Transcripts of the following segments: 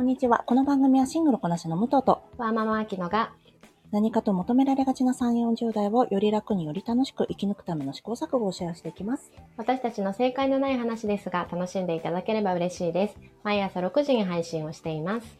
こんにちは。この番組はシングルこなしの武藤と、ワーママアキノが、何かと求められがちな3、40代をより楽により楽しく生き抜くための試行錯誤をシェアしていきます。私たちの正解のない話ですが、楽しんでいただければ嬉しいです。毎朝6時に配信をしています。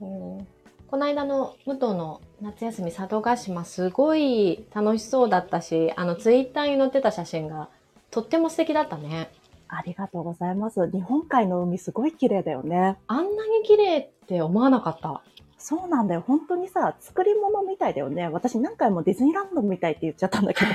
うんこの間の武藤の夏休み佐渡島すごい楽しそうだったし、あのツイッターに載ってた写真がとっても素敵だったね。ありがとうございます。日本海の海すごい綺麗だよね。あんなに綺麗って思わなかった。そうなんだよ。本当にさ、作り物みたいだよね。私何回もディズニーランドみたいって言っちゃったんだけど。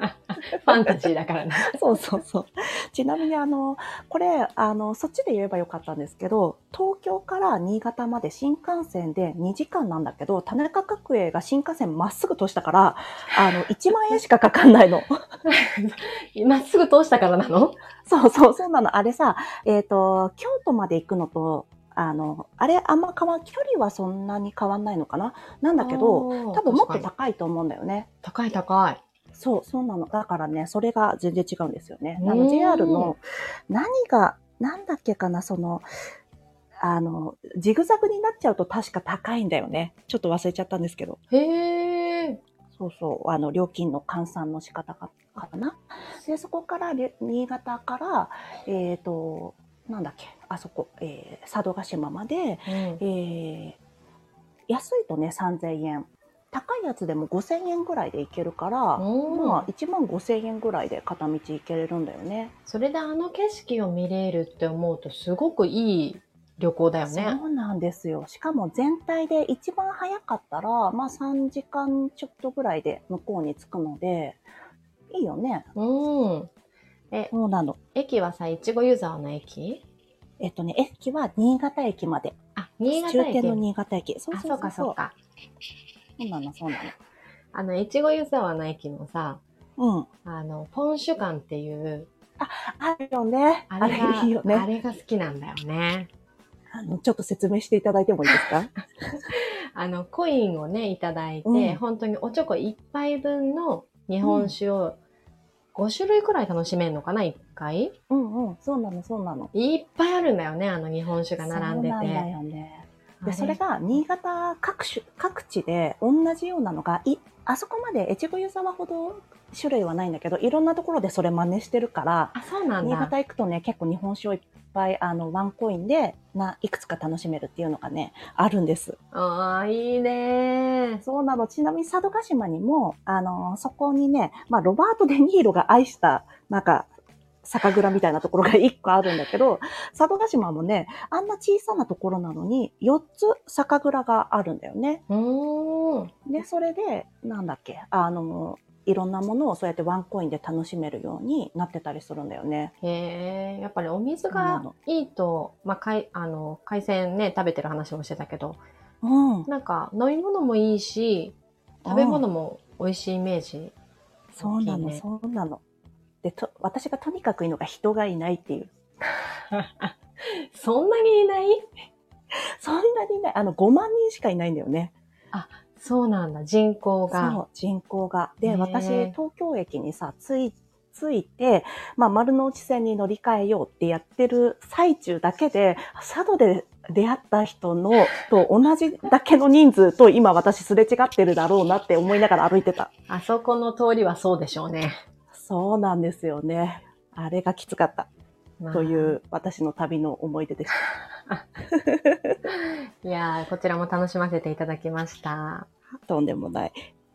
ファンタジーだからね。そうそうそう。ちなみにあの、これ、あの、そっちで言えばよかったんですけど、東京から新潟まで新幹線で2時間なんだけど、田中角栄が新幹線まっすぐ通したから、あの、1万円しかかかんないの。まっすぐ通したからなの？そうそう、そうなの。あれさ、えっ、と、京都まで行くのと、あの、あれ、あんま変わん、距離はそんなに変わんないのかな？なんだけど、多分もっと高いと思うんだよね。高い高い。そう、そうなの。だからね、それが全然違うんですよね。うんあの、JR の、何が、なんだっけかな、その、あの、ジグザグになっちゃうと確か高いんだよね。ちょっと忘れちゃったんですけど。へえ。そうそう、あの、料金の換算の仕方かかな。で、そこから、り新潟から、えっ、と、なんだっけ、あそこ、えー佐渡島まで、うんえー安いとね、3000円。高いやつでも5000円ぐらいで行けるから、うんまあ、1万5000円ぐらいで片道行けれるんだよね。それであの景色を見れるって思うとすごくいい旅行だよね。そうなんですよ。しかも全体で一番早かったら、まあ3時間ちょっとぐらいで向こうに着くので、いいよね。うん。え、そうなの。駅はさ、いちご湯沢の駅？えっとね、駅は新潟駅まで。あ、新潟駅。終点の新潟駅。そうあ、そうそうそうかそうか。そうなの、そうなあの、いちご湯沢の駅のさ、の。うん。あの、ポンシュ館っていう、あるよね。あれあれが、いいよね。あれが好きなんだよね。あの、ちょっと説明していただいてもいいですか？あの、コインをね、いただいて、うん本当におちょこ一杯分の日本酒を5種類くらい楽しめるのかな、一回？うんうん。そうなの、そうなの。いっぱいあるんだよね、あの日本酒が並んでて。そうなんだよね。で、それが新潟各種、各地で同じようなのが、い、あそこまで越後湯沢ほど種類はないんだけど、いろんなところでそれ真似してるから、あ、そうなん新だ。潟行くとね、結構日本酒をいっぱい、あの、ワンコインで、な、いくつか楽しめるっていうのがね、あるんです。ああ、いいねそうなの。ちなみに佐渡島にも、あの、そこにね、まあ、ロバート・デ・ニーロが愛した、なんか、酒蔵みたいなところが一個あるんだけど、佐渡島もね、あんな小さなところなのに、4つ酒蔵があるんだよね。で、それで、なんだっけ、あの、いろんなものをそうやってワンコインで楽しめるようになってたりするんだよね。へえ、やっぱりお水がのいいと、まあ、かい、あの、海鮮ね、食べてる話もしてたけど、うん。なんか飲み物もいいし、食べ物も美味しいイメージ。そうなの、そうなの。でと、私がとにかくいいのが人がいないっていう。そんなにいない？そんなにいない。あの、5万人しかいないんだよね。そうなんだ、人口が。そう、人口が。で、私、東京駅にさ、つい、ついて、まあ、丸の内線に乗り換えようってやってる最中だけで、佐渡で出会った人の、と同じだけの人数と今私すれ違ってるだろうなって思いながら歩いてた。あそこの通りはそうでしょうね。そうなんですよね。あれがきつかった。まあという私の旅の思い出でした。いやー、こちらも楽しませていただきました。とんでもない。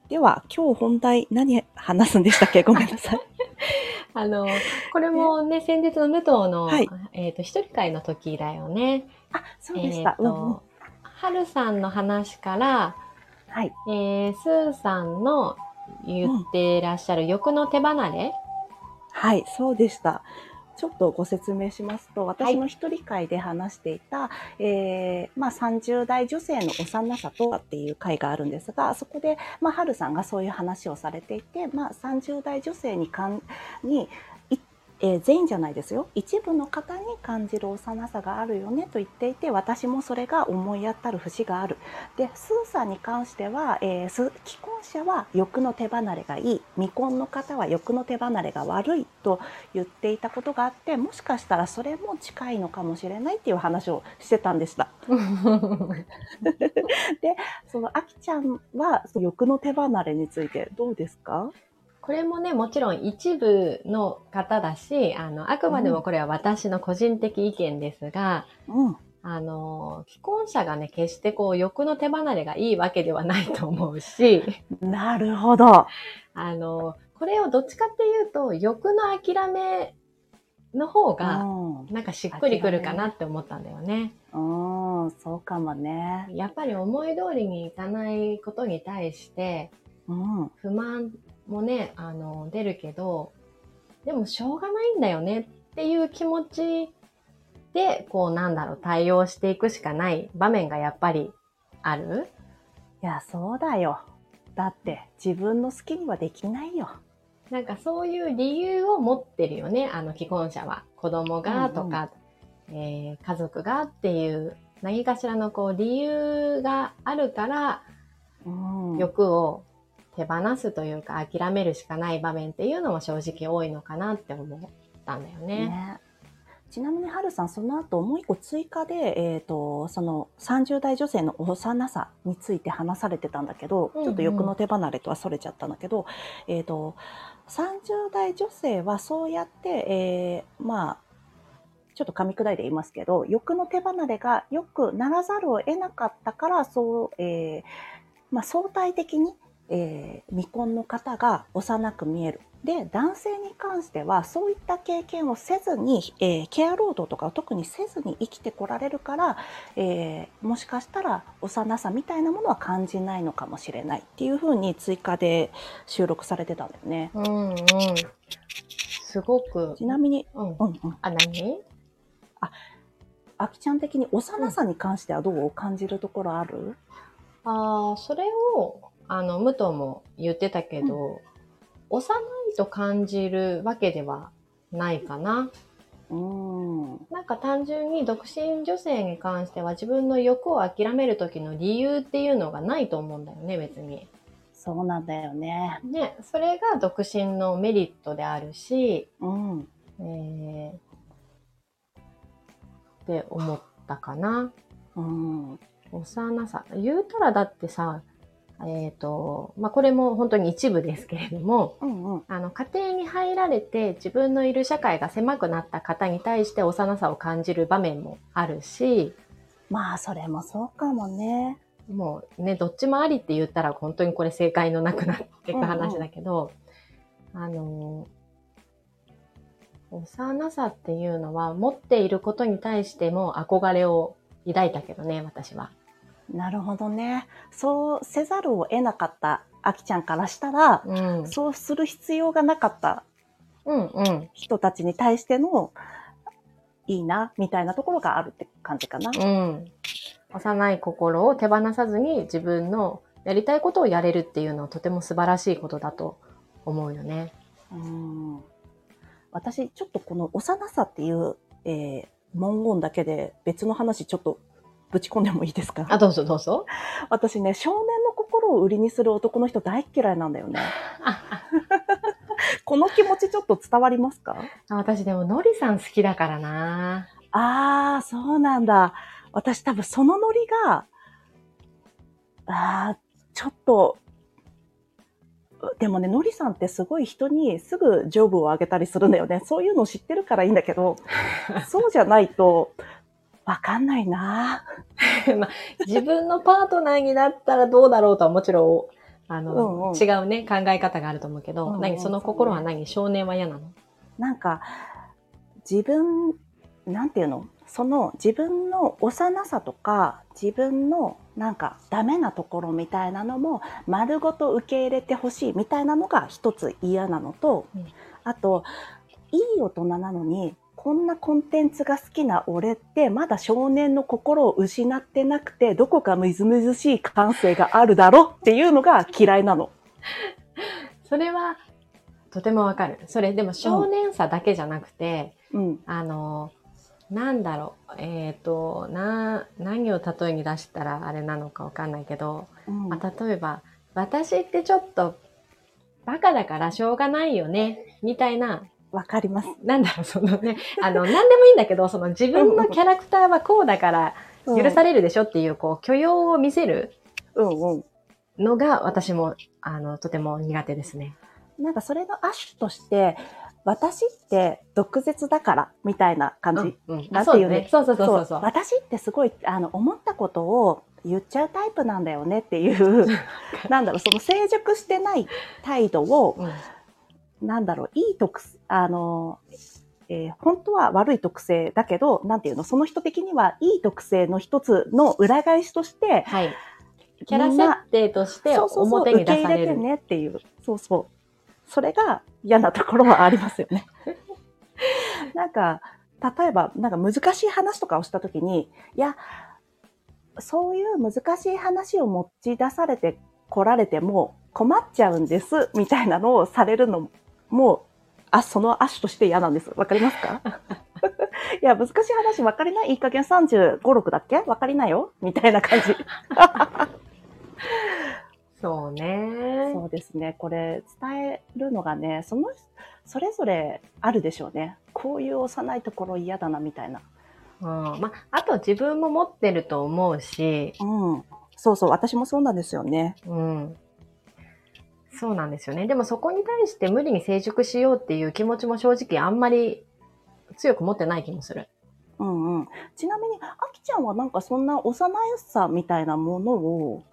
では、今日本題何話すんでしたっけ？ごめんなさい。あの、これもね、先日の武藤の、はいえっ、と、一人会の時だよね。あ、そうでした。えーうんはるさんの話から、はい。えー、スーさんの言ってらっしゃる欲の手離れ、はい、そうでした。ちょっとご説明しますと、私の一人会で話していた、えーまあ、30代女性の幼さとはっていう会があるんですが、そこで、まあ、春さんがそういう話をされていて、まあ、30代女性にかんに一えー全員じゃないですよ。一部の方に感じる幼さがあるよねと言っていて、私もそれが思い当たる節がある。で、スーさんに関しては、えーす既婚者は欲の手離れがいい、未婚の方は欲の手離れが悪いと言っていたことがあって、もしかしたらそれも近いのかもしれないっていう話をしてたんでした。そのあきちゃんはその欲の手離れについてどうですか？これもね、もちろん一部の方だし、あの、あくまでもこれは私の個人的意見ですが、うん。あの、既婚者がね、決してこう、欲の手離れがいいわけではないと思うし、なるほど。あの、これをどっちかっていうと、欲の諦めの方が、うんなんかしっくりくるかなって思ったんだよね。うん、そうかもね。やっぱり思い通りにいかないことに対して、うん。不満もね、あの、出るけど、でもしょうがないんだよねっていう気持ちで、こうなんだろう、対応していくしかない場面がやっぱりある？いや、そうだよ。だって自分の好きにはできないよ。なんかそういう理由を持ってるよね、あの既婚者は。子供がとか、えー家族がっていう何かしらのこう理由があるから、うん。欲を手放すというか諦めるしかない場面っていうのも正直多いのかなって思ったんだよね。ね。ちなみに、はるさん、その後、もう一個追加で、えっ、と、その30代女性の幼さについて話されてたんだけど、うんうんちょっと欲の手離れとはそれちゃったんだけど、えっ、と、30代女性はそうやって、えーまあ、ちょっと噛み砕いて言いますけど、欲の手離れが良くならざるを得なかったから、そう、えーまあ、相対的に、えー未婚の方が幼く見える。で、男性に関しては、そういった経験をせずに、えーケア労働とかを特にせずに生きてこられるから、えーもしかしたら幼さみたいなものは感じないのかもしれないっていうふうに追加で収録されてたんだよね。うんうん。すごく。ちなみに、うん。うんうん。あ、何？あきちゃん的に幼さに関してはどう感じるところある？ああ、それを、あの、武藤も言ってたけど、幼いと感じるわけではないかな。うん。なんか単純に独身女性に関しては自分の欲を諦める時の理由っていうのがないと思うんだよね、別に。そうなんだよね。ね、それが独身のメリットであるし、うん。えー、って思ったかな。うん。幼さ。言うたらだってさ、えっ、と、まあ、これも本当に一部ですけれども、うんうん。あの、家庭に入られて自分のいる社会が狭くなった方に対して幼さを感じる場面もあるし、まあ、それもそうかもね。もうね、どっちもありって言ったら本当にこれ正解のなくなっていく話だけど、あの、幼さっていうのは持っていることに対しても憧れを抱いたけどね、私は。なるほどね。そうせざるを得なかったあきちゃんからしたら、うん。そうする必要がなかった。人たちに対しての、いいな、みたいなところがあるって感じかな。うん。幼い心を手放さずに自分のやりたいことをやれるっていうのはとても素晴らしいことだと思うよね。うん私、ちょっとこの幼さっていう、えー文言だけで別の話ちょっとぶち込んでもいいですか？あ、どうぞどうぞ。私ね、少年の心を売りにする男の人大っ嫌いなんだよね。この気持ちちょっと伝わりますか？あ私でものりさん好きだからな。ああ、そうなんだ。私多分そのノリが、ああ、ちょっと、でもね、のりさんってすごい人にすぐジョブをあげたりするんだよね。そういうのを知ってるからいいんだけど、そうじゃないと、わかんないな。まあ、自分のパートナーになったらどうだろうとはもちろん、あの、うんうん。違うね、考え方があると思うけど、うんうん。何その心は何少年は嫌なの？なんか、自分、なんていうの？その自分の幼さとか、自分のなんかダメなところみたいなのも丸ごと受け入れてほしいみたいなのが一つ嫌なのと、うん。あと、いい大人なのに、こんなコンテンツが好きな俺ってまだ少年の心を失ってなくてどこかみずみずしい感性があるだろっていうのが嫌いなの。それは、とてもわかる。それ、でも少年さだけじゃなくて、うん。あの、なんだろう、えっ、と、な、何を例えに出したらあれなのかわかんないけど、うんまあ、例えば、私ってちょっと、バカだからしょうがないよね、みたいな、わかります。なんだろう、そのね、あの、なんでもいいんだけど、その自分のキャラクターはこうだから許されるでしょっていう、こう、許容を見せるうんうん。のが私も、あの、とても苦手ですね。なんかそれの亜種として、私って毒舌だから、みたいな感じ。うんうん。なんていうねそうそうそうそうそう。私ってすごい、あの、思ったことを言っちゃうタイプなんだよねっていう、なんだろう、その成熟してない態度を、うんなんだろう、いい特、あの、えー本当は悪い特性だけど、なんていうの、その人的にはいい特性の一つの裏返しとして、はい。キャラ設定としてそうそうそう表に出され受け入れてる。ねっていう。そうそう。それが嫌なところはありますよね。なんか、例えば、なんか難しい話とかをしたときに、いや、そういう難しい話を持ち出されて来られても困っちゃうんです、みたいなのをされるのも、あ、その亜種として嫌なんです。わかりますか？いや、難しい話分かりないいい加減35、6だっけ？分かりないよ？みたいな感じ。そうね。そうですね。これ伝えるのがね、その、それぞれあるでしょうね。こういう幼いところ嫌だな、みたいな。うん。まあ、あと自分も持ってると思うし、うん。そうそう、私もそうなんですよね。うん。そうなんですよね。でもそこに対して無理に成熟しようっていう気持ちも正直あんまり強く持ってない気もする。うんうん。ちなみに、あきちゃんはなんかそんな幼さみたいなものを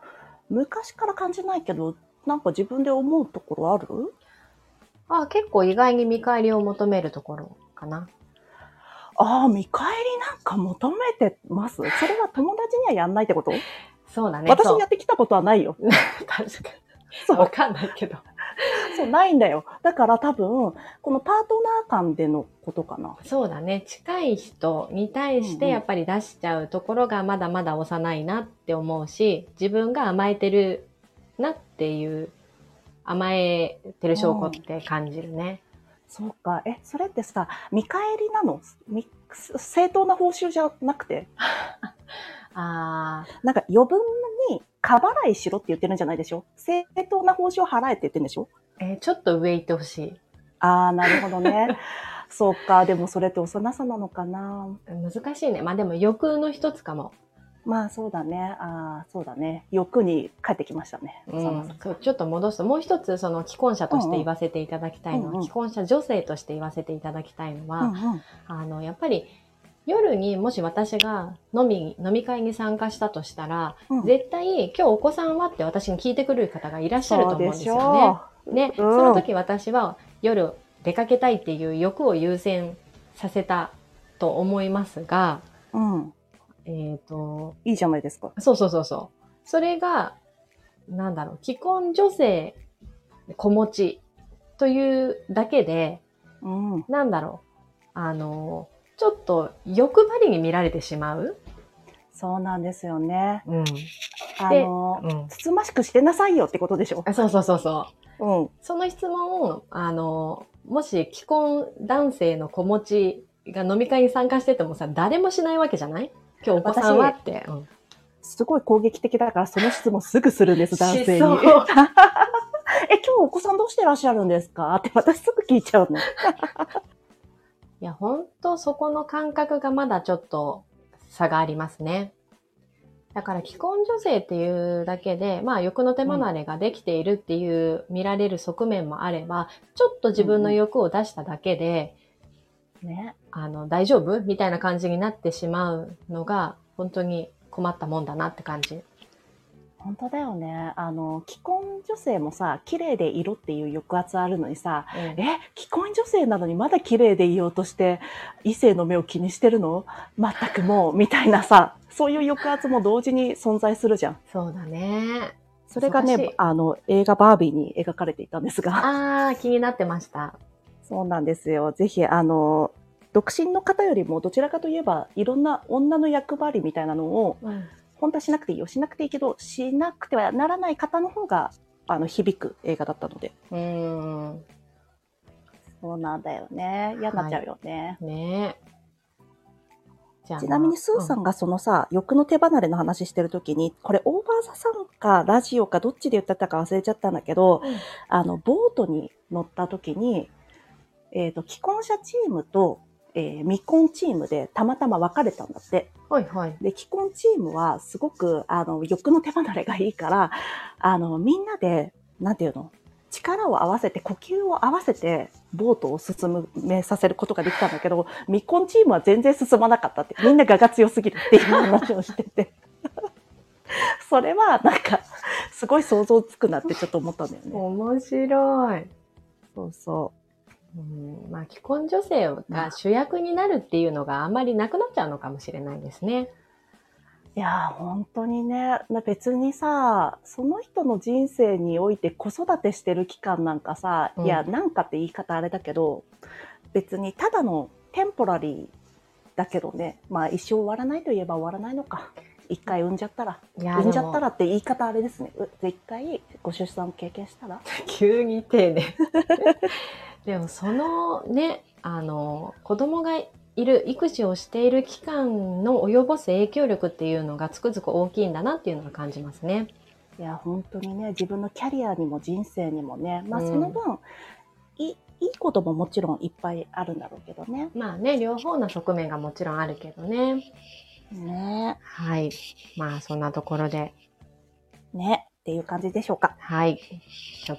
昔から感じないけど、なんか自分で思うところある？あ結構意外に見返りを求めるところかな。ああ、見返りなんか求めてます？それは友達にはやんないってこと、そうだね。私やってきたことはないよ。確かに。そう、わかんないけど。そう、ないんだよ。だから多分、このパートナー間でのことかな。そうだね。近い人に対しうんうんてやっぱり出しちゃうところがまだまだ幼いなって思うし、自分が甘えてるなっていう、甘えてる証拠って感じるね。そうか。え、それってさ、見返りなの？み正当な報酬じゃなくて、あなんか余分に過払いしろって言ってるんじゃないでしょ？正当な報酬を払えって言ってるんでしょ？ー、えーちょっと上行ってほしい。ああ、なるほどね。そうか。でもそれって幼さなのかな。難しいね。まあでも欲の一つかも。まあそうだね。ああ、そうだね。欲に帰ってきましたね。うん、そうちょっと戻すと、もう一つその既婚者として言わせていただきたいのは、うんうん既婚者女性として言わせていただきたいのは、うんうん。あの、やっぱり夜にもし私が飲み、飲み会に参加したとしたら、うん絶対今日お子さんはって私に聞いてくる方がいらっしゃると思うんですよね。でね、うんその時私は夜出かけたいっていう欲を優先させたと思いますが。うん。えっ、と、いいじゃないですか。そうそうそうそう。それが、なんだろう、既婚女性子持ちというだけで、うん。なんだろう、あの、ちょっと欲張りに見られてしまう？そうなんですよね。うん。あの、うん。つつましくしてなさいよってことでしょ？あそうそうそうそう。うん。その質問を、あの、もし既婚男性の子持ちが飲み会に参加しててもさ、誰もしないわけじゃない？今日お子さんはって。うんすごい攻撃的だから、その質問すぐするんです、男性に。え、今日お子さんどうしてらっしゃるんですか？って私すぐ聞いちゃうの。いや、本当そこの感覚がまだちょっと差がありますね。だから既婚女性っていうだけで、まあ欲の手離れができているっていう見られる側面もあれば、ちょっと自分の欲を出しただけで、ね。あの、大丈夫？みたいな感じになってしまうのが、本当に困ったもんだなって感じ。本当だよね。あの、既婚女性もさ、綺麗で色っていう抑圧あるのにさ、うんえ、既婚女性なのにまだ綺麗でいようとして、異性の目を気にしてるの？全くもう、みたいなさ、そういう抑圧も同時に存在するじゃん。そうだね。それがね、あの、映画バービーに描かれていたんですが。あー、気になってました。そうなんですよ。ぜひ、あの、独身の方よりもどちらかといえば、いろんな女の役割みたいなのを、うん。本当はしなくていいよ。しなくていいけど、しなくてはならない方の方が、あの、響く映画だったので。うーん。そうなんだよね。嫌になっちゃうよね。ねえ。じゃあちなみにスーさんがそのさ、欲の手離れの話してるときに、これオーバーザさんかラジオかどっちで言ってたか忘れちゃったんだけど、うんあの、ボートに乗ったときに、えっ、と、既婚者チームと、えー未婚チームでたまたま分かれたんだって。はいはい。で、既婚チームはすごく、あの、欲の手離れがいいから、あの、みんなで、なんていうの？力を合わせて、呼吸を合わせて、ボートを進めさせることができたんだけど、未婚チームは全然進まなかったって、みんな我が強すぎるっていう話をしてて。それは、なんか、すごい想像つくなってちょっと思ったんだよね。面白い。そうそうん、まあ、既婚女性が主役になるっていうのがあんまりなくなっちゃうのかもしれないですね。う。いやー、本当にね、な別にさ、その人の人生において子育てしてる期間なんかさ、うんいや、なんかって言い方あれだけど、別にただのテンポラリーだけどね、まあ一生終わらないといえば終わらないのか。一回産んじゃったら。産んじゃったらって言い方あれですね。う一回ご出産経験したら？急に丁寧。でもそのね、あの、子供がいる、育児をしている期間の及ぼす影響力っていうのがつくづく大きいんだなっていうのは感じますね。いや、本当にね、自分のキャリアにも人生にもね、まあうんその分、いい、いいことももちろんいっぱいあるんだろうけどね。まあね、両方の側面がもちろんあるけどね。ねはい。まあそんなところで、ねっていう感じでしょうか。はい。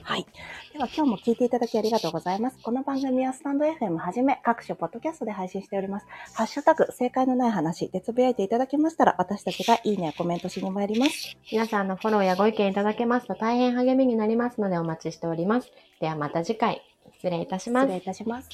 はい。では今日も聞いていただきありがとうございます。この番組はスタンド FM はじめ各種ポッドキャストで配信しております。ハッシュタグ、正解のない話でつぶやいていただけましたら、私たちがいいねやコメントしに参ります。皆さんのフォローやご意見いただけますと大変励みになりますのでお待ちしております。ではまた次回、失礼いたします失礼。いたします。